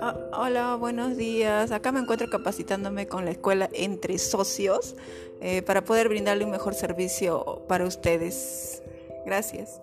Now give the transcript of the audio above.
Ah, hola, buenos días. Acá me encuentro capacitándome con la escuela entre socios eh, para poder brindarle un mejor servicio para ustedes. Gracias.